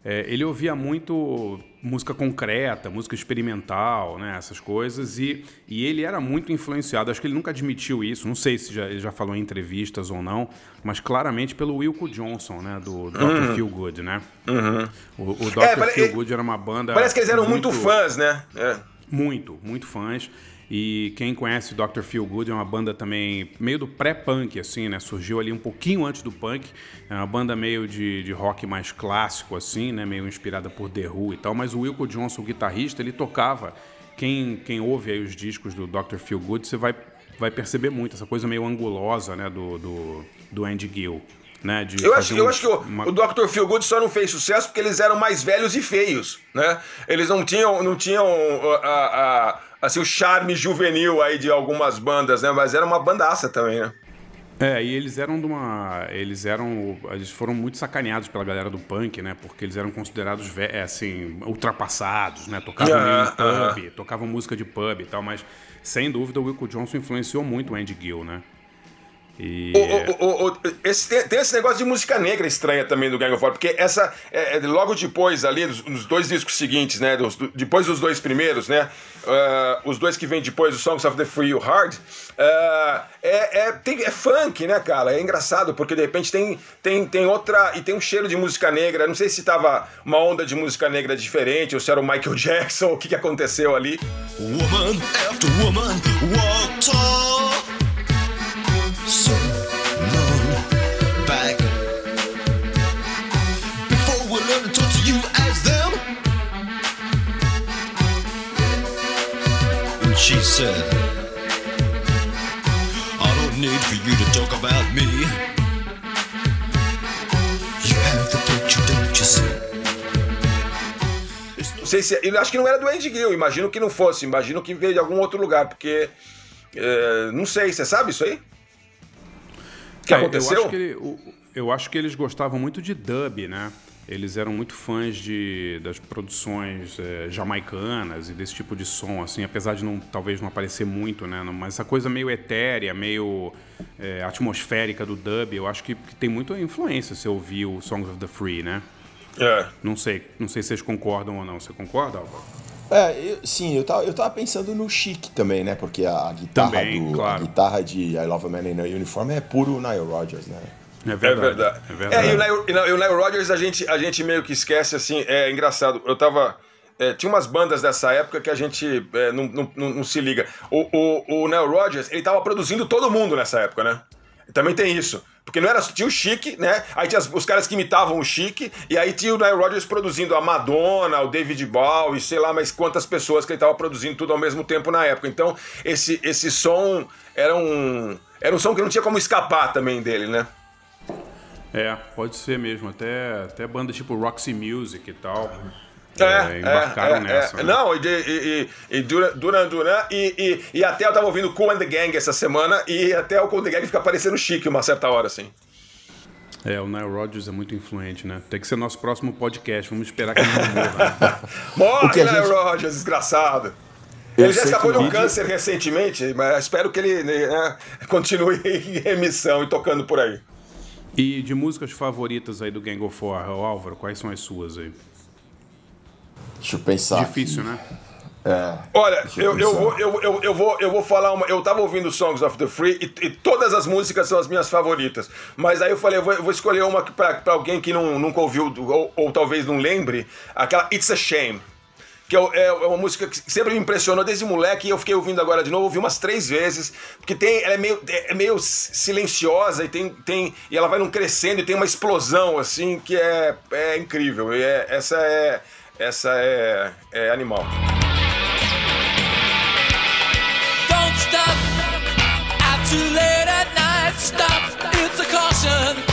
é, ele ouvia muito música concreta, música experimental, né, essas coisas, e, e ele era muito influenciado. Acho que ele nunca admitiu isso, não sei se já, ele já falou em entrevistas ou não, mas claramente pelo Wilco Johnson, né, do Dr. Uhum. Feel Good, né? Uhum. O, o Dr. É, Feel Good era uma banda. Parece que eles eram muito, muito fãs, né? É. Muito, muito fãs. E quem conhece Dr. Feel Good é uma banda também meio do pré-punk, assim, né? Surgiu ali um pouquinho antes do punk. É uma banda meio de, de rock mais clássico, assim, né? Meio inspirada por The Who e tal. Mas o Wilco Johnson, o guitarrista, ele tocava. Quem, quem ouve aí os discos do Dr. Feel Good, você vai, vai perceber muito essa coisa meio angulosa, né? Do, do, do Andy Gill. Né, eu, acho, um, eu acho que o, uma... o Dr. Feel Good só não fez sucesso porque eles eram mais velhos e feios, né? Eles não tinham, não tinham uh, a, a assim, o charme juvenil aí de algumas bandas, né? Mas era uma bandaça também, né? É, e eles eram de uma. Eles eram. Eles foram muito sacaneados pela galera do punk, né? Porque eles eram considerados, é, assim, ultrapassados, né? Tocavam uh, em pub, uh. tocavam música de pub e tal, mas sem dúvida o Wilco Johnson influenciou muito o Andy Gill, né? E... O, o, o, esse, tem, tem, esse negócio de música negra estranha também do Gang of Four, porque essa, é, é, logo depois ali, nos, dois discos seguintes, né, dos, depois dos dois primeiros, né, uh, os dois que vêm depois, o Songs of the Free You Hard, uh, é, é, tem, é funk, né, cara, é engraçado, porque de repente tem, tem, tem outra, e tem um cheiro de música negra, não sei se tava uma onda de música negra diferente, ou se era o Michael Jackson, [LAUGHS] o que, que aconteceu ali. Woman after woman walked on. She said, I don't need for you to talk about me. You have the picture, don't you see? Não sei se. Eu acho que não era do Andy Gill, imagino que não fosse, imagino que veio de algum outro lugar, porque. É, não sei, você sabe isso aí? que é, aconteceu? Eu acho que, ele, eu acho que eles gostavam muito de dub, né? Eles eram muito fãs de, das produções é, jamaicanas e desse tipo de som, assim, apesar de não, talvez não aparecer muito, né? Mas essa coisa meio etérea, meio é, atmosférica do dub, eu acho que, que, tem muita influência se ouvir o Songs of the Free, né? É. Não sei, não sei se vocês concordam ou não. Você concorda, Álvaro? É, eu, sim, eu tava, eu tava pensando no Chic também, né? Porque a, a guitarra também, do, claro. a guitarra de I Love a Man in a Uniform é puro Nile Rodgers, né? É verdade. É verdade. É, é e, o Nile, e Rodgers a gente, a gente meio que esquece, assim, é engraçado. Eu tava. É, tinha umas bandas dessa época que a gente é, não, não, não, não, se liga. O, o, o Nile Rodgers, ele tava produzindo todo mundo nessa época, né? Também tem isso. Porque não era tinha o Chic, né? Aí tinha os caras que imitavam o Chic, e aí tinha o Nile Rodgers produzindo a Madonna, o David Bowie, sei lá mais quantas pessoas que ele estava produzindo tudo ao mesmo tempo na época. Então, esse, esse som era um era um som que não tinha como escapar também dele, né? É, pode ser mesmo. Até, até banda tipo Roxy Music e tal. É, é, embarcaram é, é, nessa. É. Né? Não, e, e, e, Duran Duran, e, e, e até eu tava ouvindo Cool and the Gang essa semana, e até o Cool and the Gang fica parecendo chique uma certa hora, assim. É, o Nile Rodgers é muito influente, né? Tem que ser nosso próximo podcast. Vamos esperar que ele não morra. Né? [LAUGHS] Morre, Nile gente... Rodgers, desgraçado. Eu ele já escapou de um vídeo... câncer recentemente, mas espero que ele né, continue [LAUGHS] em remissão e tocando por aí. E de músicas favoritas aí do Gang of Four, Álvaro, quais são as suas aí? Deixa eu pensar. Difícil, né? É, Olha, eu, eu, vou, eu, eu, eu, vou, eu vou falar uma. Eu tava ouvindo Songs of the Free e, e todas as músicas são as minhas favoritas. Mas aí eu falei, eu vou, eu vou escolher uma pra, pra alguém que não, nunca ouviu, ou, ou talvez não lembre, aquela It's a Shame que é, é, uma música que sempre me impressionou desde moleque e eu fiquei ouvindo agora de novo, ouvi umas três vezes, porque tem, ela é meio, é, é meio silenciosa e tem, tem e ela vai num crescendo e tem uma explosão assim que é, é incrível. E é, essa é essa é, é animal. Don't stop out too late at night. Stop, it's a caution.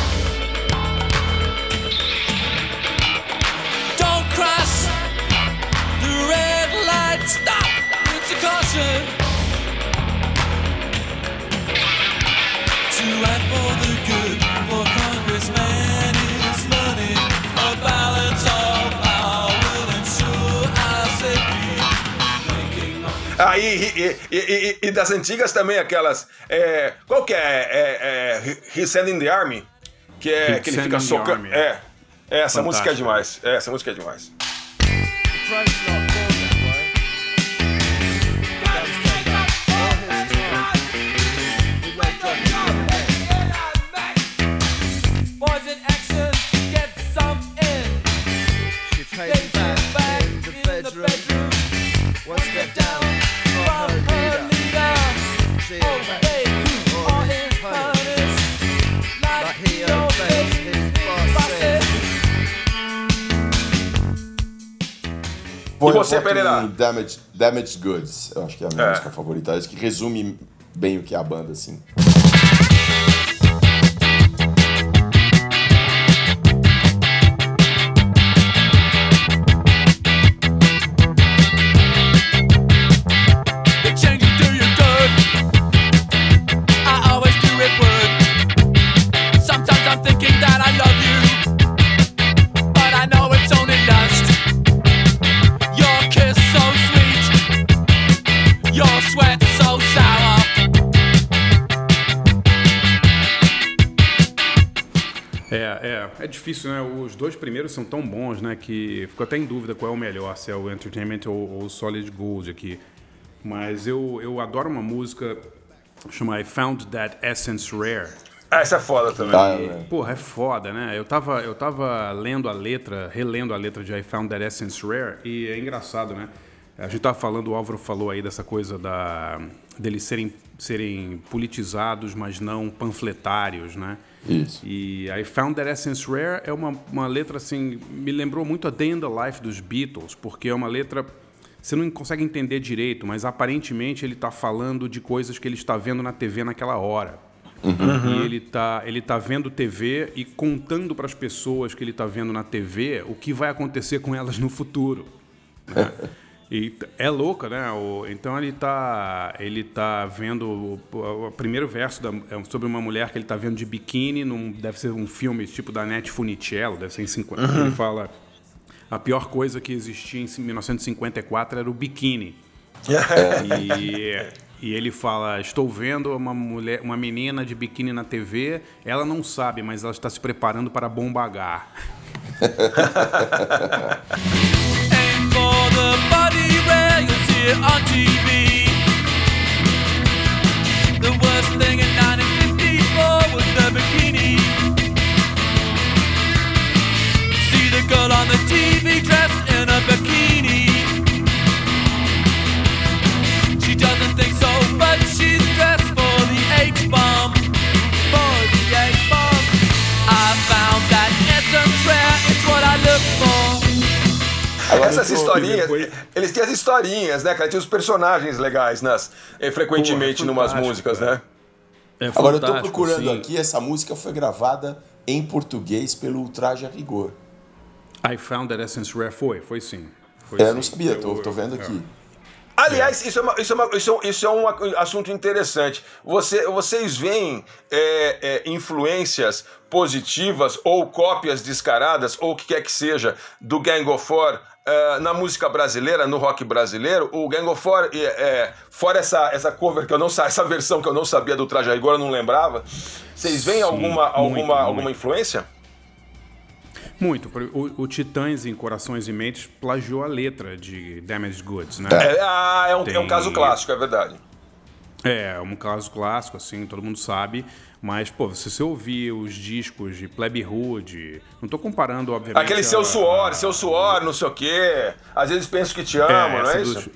Aí, e, e, e, e, das antigas também, aquelas. É, qual que é? é, é He's Sending the Army? Que é que ele fica socando. É, é, essa Fantástico. música é demais. É, essa música é demais. Você, Pereira? Damage, Damage Goods, eu acho que é a minha é. música favorita, acho que resume bem o que é a banda, assim. Difícil, né? Os dois primeiros são tão bons, né? Que fico até em dúvida qual é o melhor, se é o Entertainment ou o Solid Gold aqui. Mas eu, eu adoro uma música chama I Found That Essence Rare. Ah, essa é foda também. Ah, é. Porra, é foda, né? Eu tava, eu tava lendo a letra, relendo a letra de I Found That Essence Rare e é engraçado, né? A gente tava falando, o Álvaro falou aí dessa coisa da deles serem, serem politizados, mas não panfletários, né? Isso. E I Found That Essence Rare é uma, uma letra assim, me lembrou muito a Day in the Life dos Beatles, porque é uma letra você não consegue entender direito, mas aparentemente ele está falando de coisas que ele está vendo na TV naquela hora. Uhum. E ele está ele tá vendo TV e contando para as pessoas que ele está vendo na TV o que vai acontecer com elas no futuro. [LAUGHS] E é louca, né? O, então ele tá, ele tá vendo o, o primeiro verso da, é sobre uma mulher que ele tá vendo de biquíni, num, deve ser um filme tipo da Net Funicello, deve ser em 50. Uhum. Ele fala a pior coisa que existia em 1954 era o biquíni. e, e ele fala: Estou vendo uma mulher, uma menina de biquíni na TV. Ela não sabe, mas ela está se preparando para bombagar. [LAUGHS] it on TV. The worst thing in 1954 was the bikini. See the girl on the TV dressed in a bikini. Agora Essas historinhas, depois... eles têm as historinhas, né, cara? Tinha os personagens legais nas, eh, frequentemente Pô, é numas músicas, né? É Agora eu tô procurando sim. aqui, essa música foi gravada em português pelo Ultraje a Rigor. I Found That Essence Rare foi, foi sim. Foi, é, sim. eu não sabia, tô, tô vendo aqui. Aliás, isso é, uma, isso, é uma, isso, é, isso é um assunto interessante. Você, vocês veem é, é, influências positivas ou cópias descaradas, ou o que quer que seja, do Gang of Four Uh, na música brasileira, no rock brasileiro, o Gang of Four, é, fora essa, essa cover que eu não essa versão que eu não sabia do Traje Rigor, eu não lembrava. Vocês veem Sim, alguma, alguma, muito, alguma influência? Muito. O, o, Titãs em Corações e Mentes plagiou a letra de Damaged Goods, né? É, ah, é, um, Tem... é um caso clássico, é verdade. É, é um caso clássico, assim, todo mundo sabe. Mas, pô, se você ouvir os discos de Plebe Hood, não tô comparando, obviamente. Aquele seu suor, a... seu suor, não sei o quê. Às vezes penso que te amo, é, não é isso? Dos...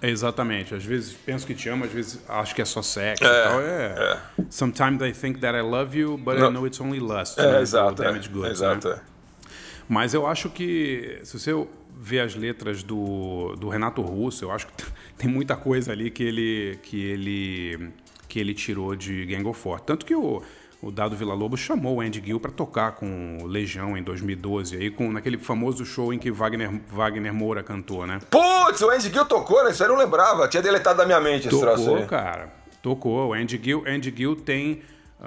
Exatamente. Às vezes penso que te amo, às vezes acho que é só sexo é, e tal. É. é. Sometimes I think that I love you, but não. I know it's only lust. É, né? exato. É, goods, né? exato. Né? Mas eu acho que, se você ver as letras do, do Renato Russo, eu acho que [LAUGHS] tem muita coisa ali que ele, que ele, que ele tirou de Gang of Four. Tanto que o, o Dado Villa Lobos chamou o Andy Gill para tocar com Legião em 2012, aí com naquele famoso show em que Wagner, Wagner Moura cantou, né? Putz, o Andy Gill tocou, né? Isso aí eu não lembrava, tinha deletado da minha mente esse troço Tocou, cara. Tocou. O Andy Gill, Andy Gill tem uh,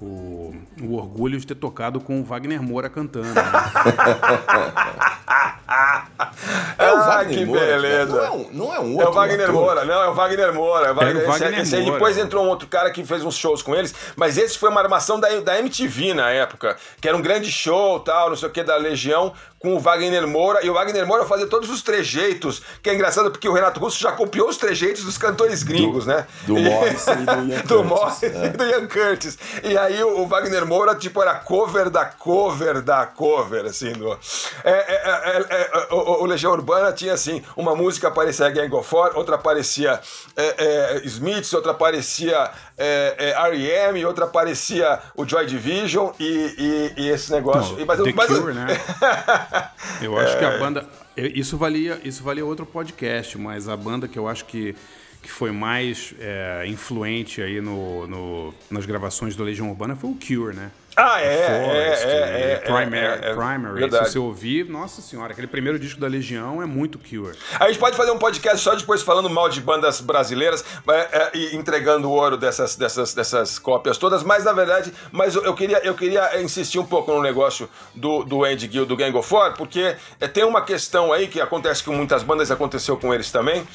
uh, o, o, orgulho de ter tocado com o Wagner Moura cantando. Né? [LAUGHS] é o Wagner ah, que Moura, beleza. Não é, um, não é um outro. É o Wagner. Moura, não, é o Wagner Moura. É o Wagner, é o Wagner esse, esse aí depois entrou um outro cara que fez uns shows com eles, mas esse foi uma armação da, da MTV na época, que era um grande show, tal, não sei o que, da Legião, com o Wagner Moura, e o Wagner Moura fazia todos os trejeitos, que é engraçado porque o Renato Russo já copiou os trejeitos dos cantores gringos, do, né? Do Morrison e do [LAUGHS] Ian Curtis. do Morrison é. e do Ian Curtis. E aí o, Wagner Moura, tipo, era cover da cover da cover, assim, do... É, é, é, é, é o, o, Legião Urbana tinha, assim, uma música aparecia Gang of Four, outra aparecia Smiths, outra aparecia R.E.M., outra aparecia o Joy Division e, e, e esse negócio... Não, mas, The mas, Cure, né? [LAUGHS] Eu acho é... que a banda. Isso valia, isso valia outro podcast, mas a banda que eu acho que, que foi mais é, influente aí no, no, nas gravações do Legião Urbana foi o Cure, né? Ah, é, Forest, é, é, é, Primary, é, é, Primary. Se você ouvir, nossa senhora, aquele primeiro disco da Legião é muito Cure. A gente pode fazer um podcast só depois falando mal de bandas brasileiras e entregando o ouro dessas, dessas, dessas cópias todas, mas na verdade, mas eu queria, eu queria insistir um pouco no negócio do, do Andy Gill, do Gang of Four, porque tem uma questão aí que acontece com muitas bandas, aconteceu com eles também,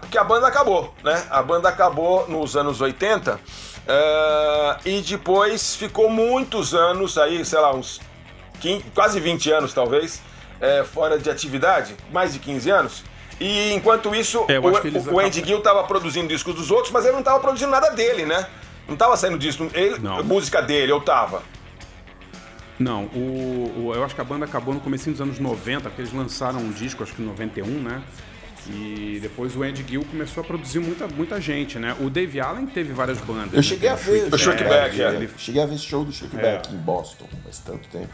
porque a banda acabou, né? A banda acabou nos anos 80 Uh, e depois ficou muitos anos aí, sei lá, uns 15, quase 20 anos talvez, é, fora de atividade, mais de 15 anos. E enquanto isso, é, o, o, Andy Gill estava produzindo discos dos outros, mas ele não estava produzindo nada dele, né? Não estava saindo disco, ele, música dele, eu tava. Não, o, o, eu acho que a banda acabou no começo dos anos 90, porque eles lançaram um disco, acho que em 91, né? E depois o Andy Gill começou a produzir muita, muita gente, né? O Dave Allen teve várias bandas. Eu cheguei né? a ver. O Shrinkback, é. Ele... Cheguei a ver esse show do Shrinkback é. em Boston, faz tanto tempo.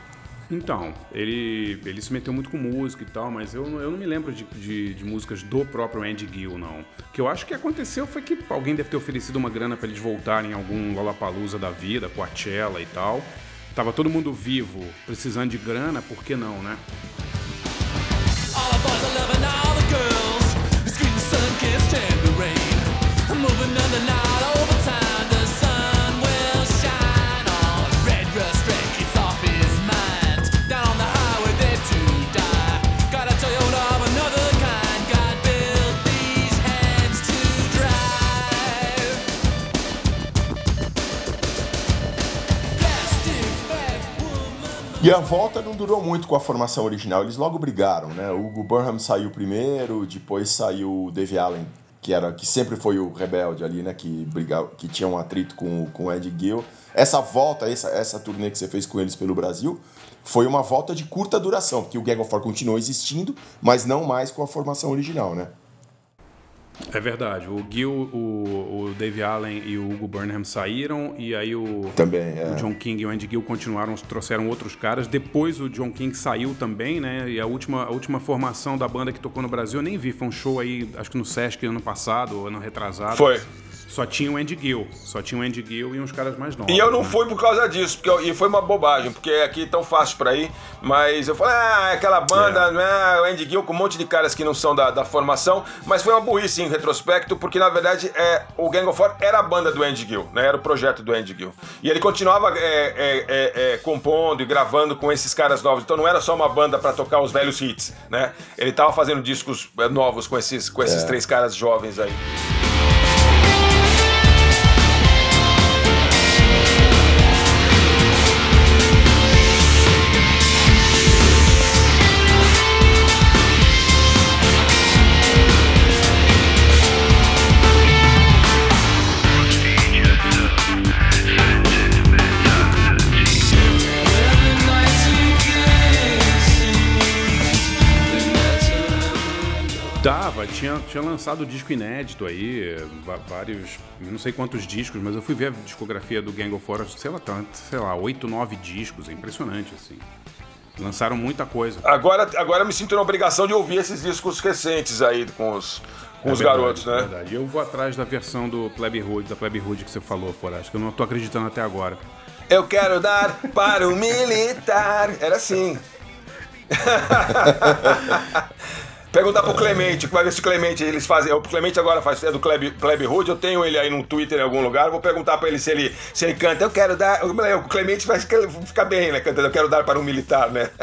Então, ele, ele se meteu muito com música e tal, mas eu, eu não me lembro de, de, de músicas do próprio Andy Gill, não. O que eu acho que aconteceu foi que alguém deve ter oferecido uma grana para eles voltarem em algum Lollapalooza da vida, Coachella e tal. Tava todo mundo vivo, precisando de grana, por que não, né? All E a volta não durou muito com a formação original. Eles logo brigaram, né? O Hugo Burnham saiu primeiro, depois saiu o Dave Allen que era que sempre foi o rebelde ali, né? Que brigava, que tinha um atrito com, com o Ed Gill. Essa volta, essa, essa turnê que você fez com eles pelo Brasil, foi uma volta de curta duração, porque o Gang of Four continuou existindo, mas não mais com a formação original, né? É verdade. O Gil, o, o Dave Allen e o Hugo Burnham saíram e aí o, também, é. o John King e o Andy Gill continuaram, trouxeram outros caras. Depois o John King saiu também, né? E a última, a última formação da banda que tocou no Brasil eu nem vi. Foi um show aí, acho que no Sesc ano passado, ano retrasado. Foi. Só tinha o Andy Gill. Só tinha o Andy Gill e uns caras mais novos. E eu não né? fui por causa disso, porque eu, e foi uma bobagem, porque aqui é tão fácil pra ir. Mas eu falei, ah, aquela banda, é. né? O Andy Gill com um monte de caras que não são da, da formação. Mas foi uma burrice em retrospecto, porque na verdade é, o Gang of Four era a banda do Andy Gill, né? Era o projeto do Andy Gill. E ele continuava é, é, é, é compondo e gravando com esses caras novos. Então não era só uma banda para tocar os velhos hits, né? Ele tava fazendo discos novos com esses, com esses três caras jovens aí. Tinha, tinha lançado o disco inédito aí, vários, não sei quantos discos, mas eu fui ver a discografia do Gang of Four, sei lá, sei lá, oito, nove discos, é impressionante, assim. Lançaram muita coisa. Agora, agora me sinto na obrigação de ouvir esses discos recentes aí com os, com é os verdade, garotos, né? É verdade. Eu vou atrás da versão do Plebe Hood, da Plebe Hood que você falou, Forás, que eu não tô acreditando até agora. Eu quero dar para o militar. Era assim. [LAUGHS] Perguntar pro Clemente, vai ver se o Clemente eles fazem. O Clemente agora faz é do Plebe, Plebe Hood, eu tenho ele aí no Twitter em algum lugar, vou perguntar pra ele se ele, se ele canta. Eu quero dar. O Clemente vai ficar bem, né? Cantando, eu quero dar para um militar, né? [LAUGHS]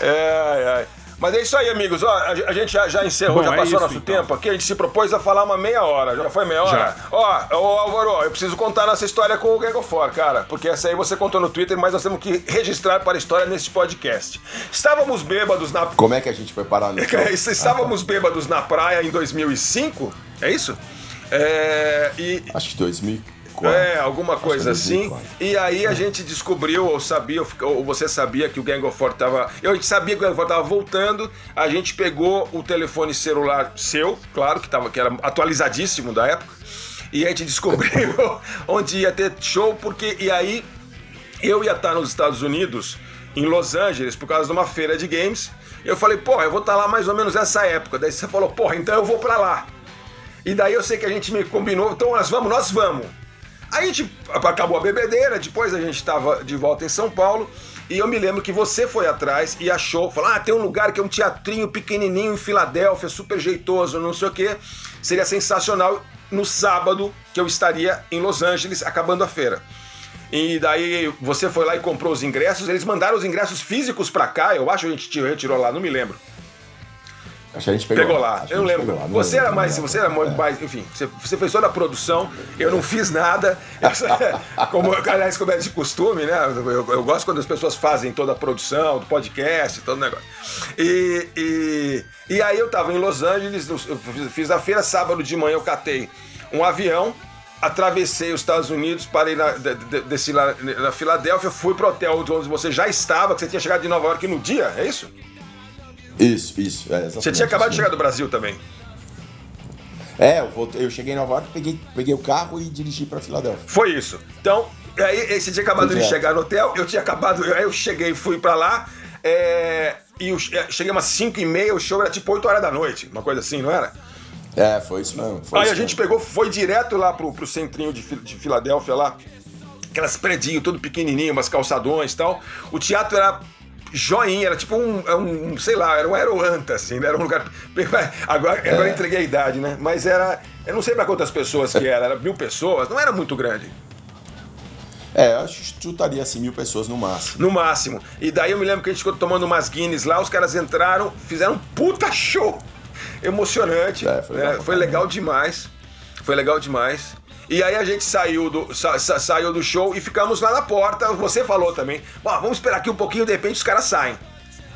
ai, ai. Mas é isso aí, amigos. Ó, a, gente já, já encerrou, Bom, já é passou é isso, nosso então. tempo aqui. A gente se propôs a falar uma meia hora. Já foi meia hora? Já. Ó, ô Álvaro, eu preciso contar nossa história com o Gang of Four, cara. Porque essa aí você contou no Twitter, mas nós temos que registrar para a história nesse podcast. Estávamos bêbados na. Como é que a gente foi parar no [LAUGHS] Estávamos bêbados na praia em 2005. É isso? É, e... Acho que 2004. É, alguma coisa assim. E aí a gente descobriu, ou sabia, ou você sabia que o Gang of Four tava. Eu sabia que o Gang of Four tava voltando. A gente pegou o telefone celular seu, claro, que, tava, que era atualizadíssimo da época. E a gente descobriu [LAUGHS] onde ia ter show, porque. E aí eu ia estar nos Estados Unidos, em Los Angeles, por causa de uma feira de games. Eu falei, porra, eu vou estar lá mais ou menos nessa época. Daí você falou, porra, então eu vou pra lá. E daí eu sei que a gente me combinou, então nós vamos, nós vamos. Aí a gente acabou a bebedeira, depois a gente estava de volta em São Paulo. E eu me lembro que você foi atrás e achou, falou: ah, tem um lugar que é um teatrinho pequenininho em Filadélfia, super jeitoso, não sei o quê. Seria sensacional no sábado que eu estaria em Los Angeles acabando a feira. E daí você foi lá e comprou os ingressos, eles mandaram os ingressos físicos para cá, eu acho que a gente retirou lá, não me lembro. Acho que a gente pegou, pegou lá. Eu não lembro. Lá, você era mais, você era mais, enfim, você, você fez toda a produção, eu não fiz nada. [LAUGHS] como, aliás, como é de costume, né? Eu, eu, gosto quando as pessoas fazem toda a produção, do podcast, todo o negócio. E, e, e aí eu tava em Los Angeles, eu fiz a feira, sábado de manhã eu catei um avião, atravessei os Estados Unidos, parei na, desci lá na Filadélfia, fui pro hotel onde você já estava, que você tinha chegado de Nova York no dia, é isso? Isso, isso. É Você tinha acabado de chegar do Brasil também. É, eu, voltei, eu cheguei em Nova York, peguei, peguei o carro e dirigi para Filadélfia. Foi isso. Então, aí você tinha acabado de chegar no hotel, eu tinha acabado, aí eu cheguei, fui para lá, é, e eu, é, cheguei umas 5 e meia, o show era tipo 8 horas da noite, uma coisa assim, não era? É, foi isso mesmo. Foi aí isso a gente mesmo. pegou, foi direto lá pro, pro centrinho de, de Filadélfia lá, aquelas predinhos, tudo pequenininho, umas calçadões e tal. O teatro era joinha, era tipo um, é um, sei lá, era um aeroanta, assim, né? Era um lugar. [LAUGHS] Agora, é. agora entreguei a idade, né? Mas era. Eu não sei para quantas pessoas que era, era mil pessoas, não era muito grande. É, eu acho que chutaria assim mil pessoas no máximo. No máximo. E daí eu me lembro que a gente ficou tomando umas Guinness lá, os caras entraram, fizeram um puta show emocionante. É, foi, né? foi legal demais. Foi legal demais. E aí a gente saiu do, sa, sa, saiu do show e ficamos lá na porta. Você falou também. vamos esperar aqui um pouquinho, de repente os caras saem.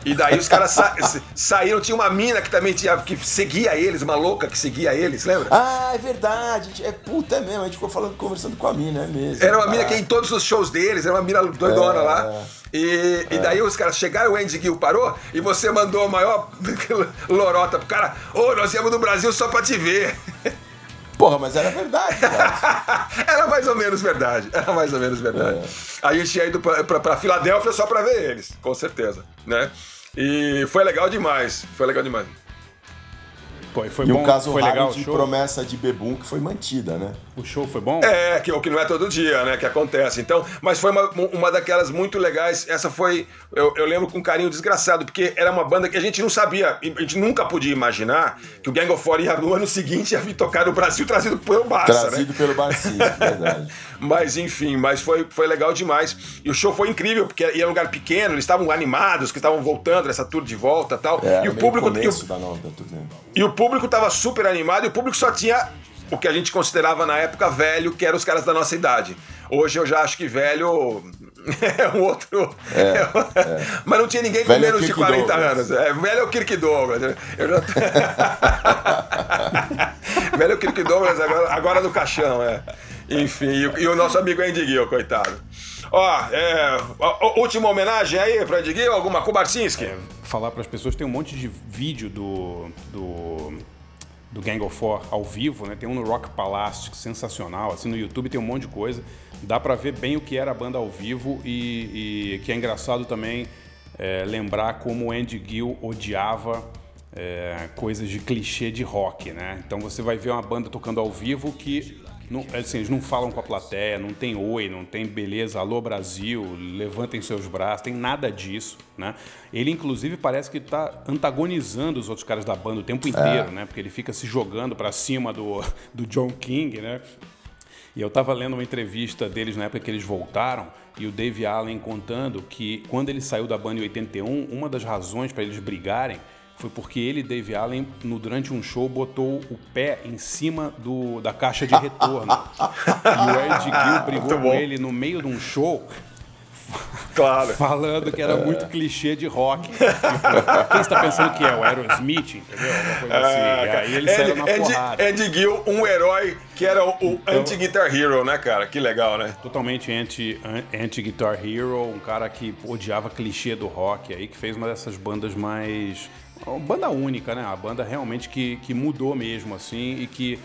E daí os caras [LAUGHS] sa saíram, tinha uma mina que também tinha, que seguia eles, uma louca que seguia eles, lembra? Ah, é verdade. É puta mesmo, a gente ficou falando, conversando com a mina, é mesmo. Era uma ah. mina que em todos os shows deles, era uma mina doidona é, lá. E, é. e daí os caras chegaram, o Andy Gill parou e você mandou a maior [LAUGHS] lorota pro cara. Ô, oh, nós viemos do Brasil só pra te ver. [LAUGHS] Porra, mas era verdade, cara. [LAUGHS] era mais ou menos verdade. Era mais ou menos verdade. É. A gente tinha ido pra, pra, pra Filadélfia só pra ver eles, com certeza, né? E foi legal demais. Foi legal demais. Pô, e foi e bom, o caso foi raro legal, de promessa de Bebum que foi mantida, né? O show foi bom? É, que o que não é todo dia, né? Que acontece. Então, mas foi uma, uma daquelas muito legais. Essa foi, eu, eu lembro com um carinho desgraçado, porque era uma banda que a gente não sabia, a gente nunca podia imaginar que o Gang of Four ia no ano seguinte ia vir tocar no Brasil [LAUGHS] trazido pelo Barça, né? Trazido né? pelo Barça, [LAUGHS] verdade. mas enfim, mas foi, foi legal demais. E o show foi incrível, porque ia um lugar pequeno, eles estavam animados, que estavam voltando nessa tour de volta tal. É, e o público. E o, da nova, e o público tava super animado e o público só tinha o que a gente considerava na época velho, que eram os caras da nossa idade. Hoje eu já acho que velho [LAUGHS] é um outro. É, [LAUGHS] é. Mas não tinha ninguém velho com é menos de 40 Douglas. anos. É, velho é o Kirk Douglas. Eu já... [LAUGHS] velho é o Kirk Douglas, agora, agora no caixão, é. Enfim, e, e, o nosso amigo Andy Gill, coitado. Ó, é, última homenagem aí pra Edguinho, alguma com Barcinski? É, falar para as pessoas, tem um monte de vídeo do, do, do Gang of Four ao vivo, né? Tem um no Rock Palace, sensacional, assim, no YouTube tem um monte de coisa. Dá para ver bem o que era a banda ao vivo e, e que é engraçado também é, lembrar como o Andy Gill odiava é, coisas de clichê de rock, né? Então você vai ver uma banda tocando ao vivo que não, assim, eles não falam com a plateia, não tem oi, não tem beleza, alô Brasil, levantem seus braços, tem nada disso, né? Ele, inclusive, parece que está antagonizando os outros caras da banda o tempo inteiro, é. né? Porque ele fica se jogando para cima do, [LAUGHS] do John King, né? E eu estava lendo uma entrevista deles na época que eles voltaram e o Dave Allen contando que quando ele saiu da banda em 81, uma das razões para eles brigarem foi porque ele, Dave Allen, no, durante um show, botou o pé em cima do, da caixa de retorno. e o Ed Gill brigou com ele no meio de um show. Claro. [LAUGHS] Falando que era é. muito clichê de rock. Quem está pensando que é? O Aerosmith, entendeu? Alguma coisa assim. É, aí ele saiu na porrada. Ed Gill, um herói que era o, então, anti-Guitar Hero, né, cara? Que legal, né? Totalmente anti-Guitar anti Hero, um cara que odiava clichê do rock aí, que fez uma dessas bandas mais uma banda única, né? A banda realmente que, que mudou mesmo, assim, e que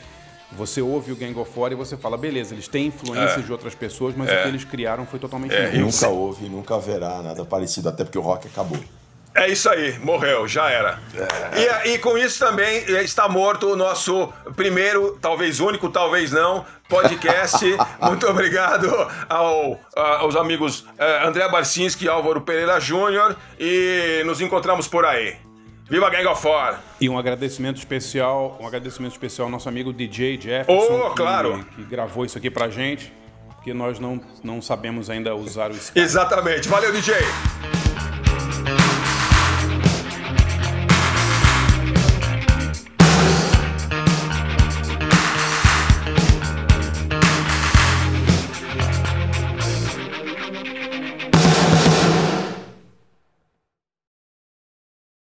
você ouve o Gang of Four e você fala, beleza, eles têm influências é. de outras pessoas, mas é. o que eles criaram foi totalmente é. novo. Nunca houve, nunca haverá nada parecido, até porque o rock acabou. É isso aí, morreu, já era. É. E, e, com isso também está morto o nosso primeiro, talvez único, talvez não, podcast. [LAUGHS] Muito obrigado ao, aos amigos uh, André Barcinski e Álvaro Pereira Júnior e nos encontramos por aí. Viva Gang of Four! E um agradecimento especial, um agradecimento especial ao nosso amigo DJ Jefferson, oh, claro. que, que gravou isso aqui pra gente, porque nós não, não sabemos ainda usar o [LAUGHS] Skype. Exatamente. Valeu, DJ!